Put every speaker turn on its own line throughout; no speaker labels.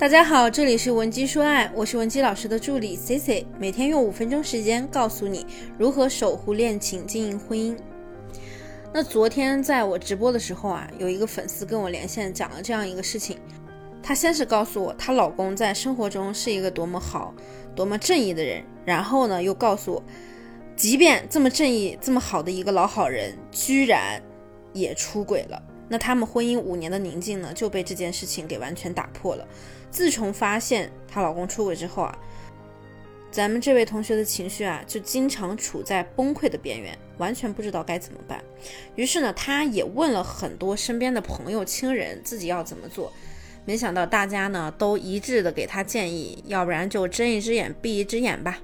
大家好，这里是文姬说爱，我是文姬老师的助理 C C，每天用五分钟时间告诉你如何守护恋情、经营婚姻。那昨天在我直播的时候啊，有一个粉丝跟我连线，讲了这样一个事情。她先是告诉我，她老公在生活中是一个多么好、多么正义的人，然后呢，又告诉我，即便这么正义、这么好的一个老好人，居然也出轨了。那他们婚姻五年的宁静呢，就被这件事情给完全打破了。自从发现她老公出轨之后啊，咱们这位同学的情绪啊，就经常处在崩溃的边缘，完全不知道该怎么办。于是呢，她也问了很多身边的朋友、亲人，自己要怎么做。没想到大家呢都一致的给她建议，要不然就睁一只眼闭一只眼吧。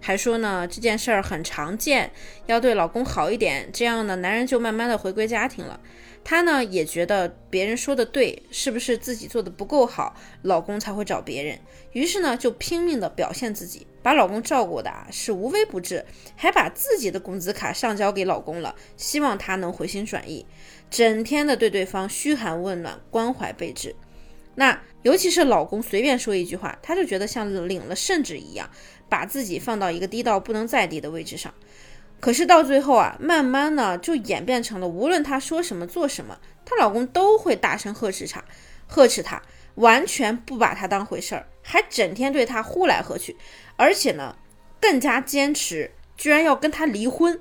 还说呢这件事儿很常见，要对老公好一点，这样呢男人就慢慢的回归家庭了。她呢也觉得别人说的对，是不是自己做的不够好，老公才会找别人？于是呢就拼命的表现自己，把老公照顾的啊是无微不至，还把自己的工资卡上交给老公了，希望他能回心转意，整天的对对方嘘寒问暖，关怀备至。那尤其是老公随便说一句话，她就觉得像领了圣旨一样，把自己放到一个低到不能再低的位置上。可是到最后啊，慢慢呢就演变成了，无论她说什么做什么，她老公都会大声呵斥她，呵斥她，完全不把她当回事儿，还整天对她呼来喝去，而且呢更加坚持，居然要跟她离婚，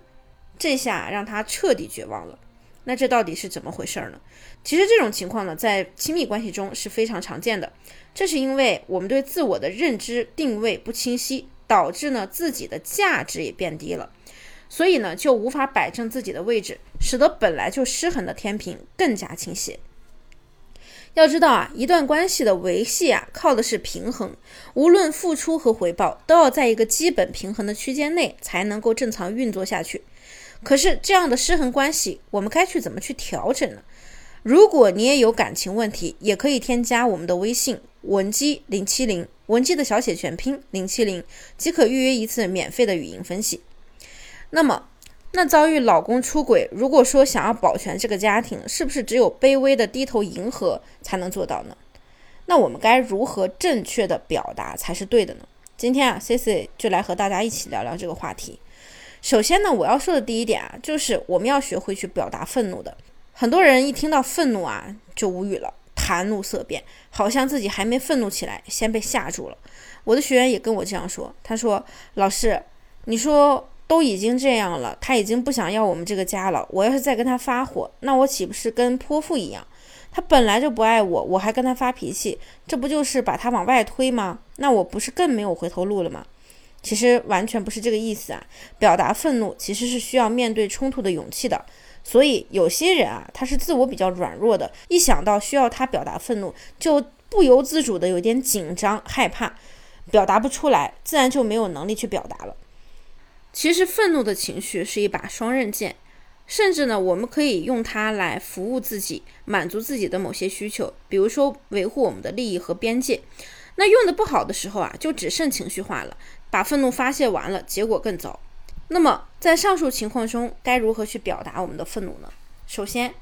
这下让她彻底绝望了。那这到底是怎么回事儿呢？其实这种情况呢，在亲密关系中是非常常见的，这是因为我们对自我的认知定位不清晰，导致呢自己的价值也变低了。所以呢，就无法摆正自己的位置，使得本来就失衡的天平更加倾斜。要知道啊，一段关系的维系啊，靠的是平衡，无论付出和回报，都要在一个基本平衡的区间内，才能够正常运作下去。可是这样的失衡关系，我们该去怎么去调整呢？如果你也有感情问题，也可以添加我们的微信文姬零七零，文姬的小写全拼零七零，即可预约一次免费的语音分析。那么，那遭遇老公出轨，如果说想要保全这个家庭，是不是只有卑微的低头迎合才能做到呢？那我们该如何正确的表达才是对的呢？今天啊，Cici 就来和大家一起聊聊这个话题。首先呢，我要说的第一点啊，就是我们要学会去表达愤怒的。很多人一听到愤怒啊，就无语了，谈怒色变，好像自己还没愤怒起来，先被吓住了。我的学员也跟我这样说，他说：“老师，你说。”都已经这样了，他已经不想要我们这个家了。我要是再跟他发火，那我岂不是跟泼妇一样？他本来就不爱我，我还跟他发脾气，这不就是把他往外推吗？那我不是更没有回头路了吗？其实完全不是这个意思啊！表达愤怒其实是需要面对冲突的勇气的。所以有些人啊，他是自我比较软弱的，一想到需要他表达愤怒，就不由自主的有点紧张害怕，表达不出来，自然就没有能力去表达了。其实愤怒的情绪是一把双刃剑，甚至呢，我们可以用它来服务自己，满足自己的某些需求，比如说维护我们的利益和边界。那用的不好的时候啊，就只剩情绪化了，把愤怒发泄完了，结果更糟。那么在上述情况中，该如何去表达我们的愤怒呢？首先，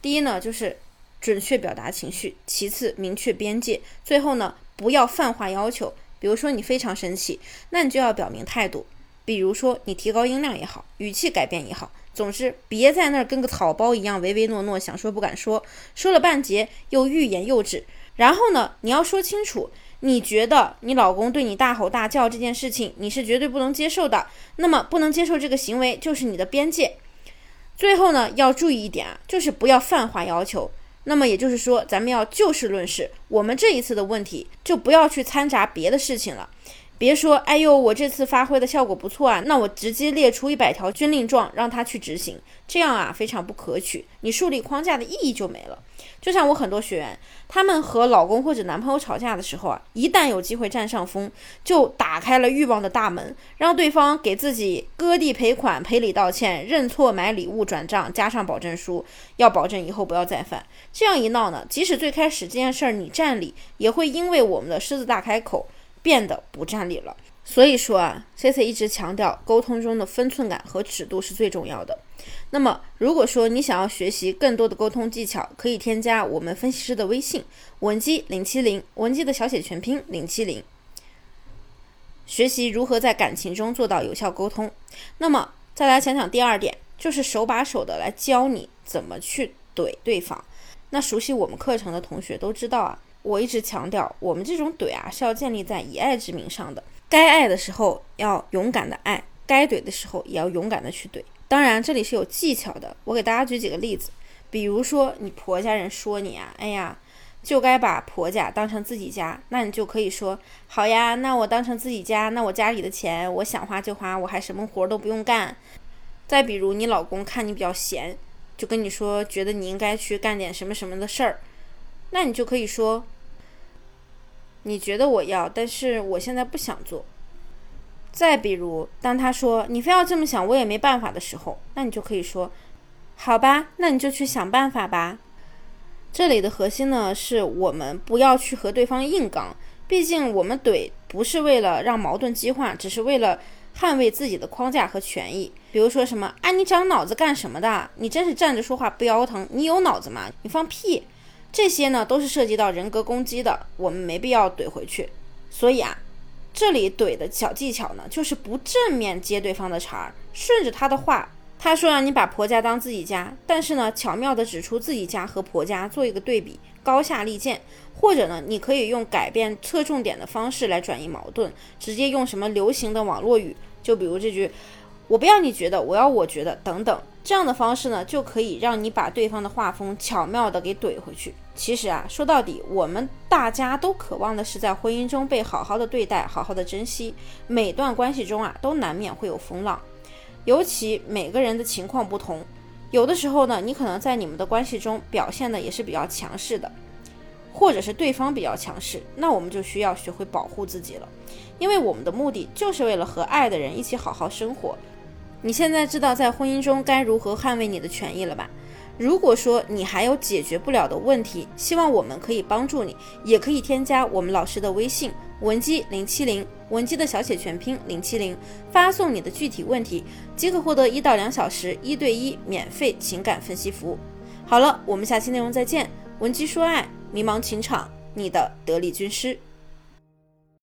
第一呢，就是准确表达情绪；其次，明确边界；最后呢，不要泛化要求。比如说你非常生气，那你就要表明态度。比如说，你提高音量也好，语气改变也好，总之别在那儿跟个草包一样唯唯诺诺，想说不敢说，说了半截又欲言又止。然后呢，你要说清楚，你觉得你老公对你大吼大叫这件事情，你是绝对不能接受的。那么不能接受这个行为就是你的边界。最后呢，要注意一点啊，就是不要泛化要求。那么也就是说，咱们要就事论事，我们这一次的问题就不要去掺杂别的事情了。别说，哎呦，我这次发挥的效果不错啊，那我直接列出一百条军令状让他去执行，这样啊非常不可取，你树立框架的意义就没了。就像我很多学员，他们和老公或者男朋友吵架的时候啊，一旦有机会占上风，就打开了欲望的大门，让对方给自己割地赔款、赔礼道歉、认错、买礼物、转账，加上保证书，要保证以后不要再犯。这样一闹呢，即使最开始这件事儿你占理，也会因为我们的狮子大开口。变得不占理了，所以说啊，Cici 一直强调沟通中的分寸感和尺度是最重要的。那么，如果说你想要学习更多的沟通技巧，可以添加我们分析师的微信文姬零七零，文姬的小写全拼零七零，学习如何在感情中做到有效沟通。那么，再来讲讲第二点，就是手把手的来教你怎么去怼对方。那熟悉我们课程的同学都知道啊，我一直强调，我们这种怼啊是要建立在以爱之名上的。该爱的时候要勇敢的爱，该怼的时候也要勇敢的去怼。当然，这里是有技巧的。我给大家举几个例子，比如说你婆家人说你啊，哎呀，就该把婆家当成自己家，那你就可以说，好呀，那我当成自己家，那我家里的钱我想花就花，我还什么活都不用干。再比如你老公看你比较闲，就跟你说，觉得你应该去干点什么什么的事儿，那你就可以说，你觉得我要，但是我现在不想做。再比如，当他说你非要这么想，我也没办法的时候，那你就可以说，好吧，那你就去想办法吧。这里的核心呢，是我们不要去和对方硬刚，毕竟我们怼不是为了让矛盾激化，只是为了捍卫自己的框架和权益。比如说什么，啊，你长脑子干什么的？你真是站着说话不腰疼，你有脑子吗？你放屁！这些呢，都是涉及到人格攻击的，我们没必要怼回去。所以啊。这里怼的小技巧呢，就是不正面接对方的茬儿，顺着他的话，他说让你把婆家当自己家，但是呢，巧妙的指出自己家和婆家做一个对比，高下立见。或者呢，你可以用改变侧重点的方式来转移矛盾，直接用什么流行的网络语，就比如这句。我不要你觉得，我要我觉得，等等，这样的方式呢，就可以让你把对方的画风巧妙的给怼回去。其实啊，说到底，我们大家都渴望的是在婚姻中被好好的对待，好好的珍惜。每段关系中啊，都难免会有风浪，尤其每个人的情况不同，有的时候呢，你可能在你们的关系中表现的也是比较强势的，或者是对方比较强势，那我们就需要学会保护自己了，因为我们的目的就是为了和爱的人一起好好生活。你现在知道在婚姻中该如何捍卫你的权益了吧？如果说你还有解决不了的问题，希望我们可以帮助你，也可以添加我们老师的微信文姬零七零，文姬的小写全拼零七零，发送你的具体问题，即可获得一到两小时一对一免费情感分析服务。好了，我们下期内容再见。文姬说爱，迷茫情场，你的得力军师。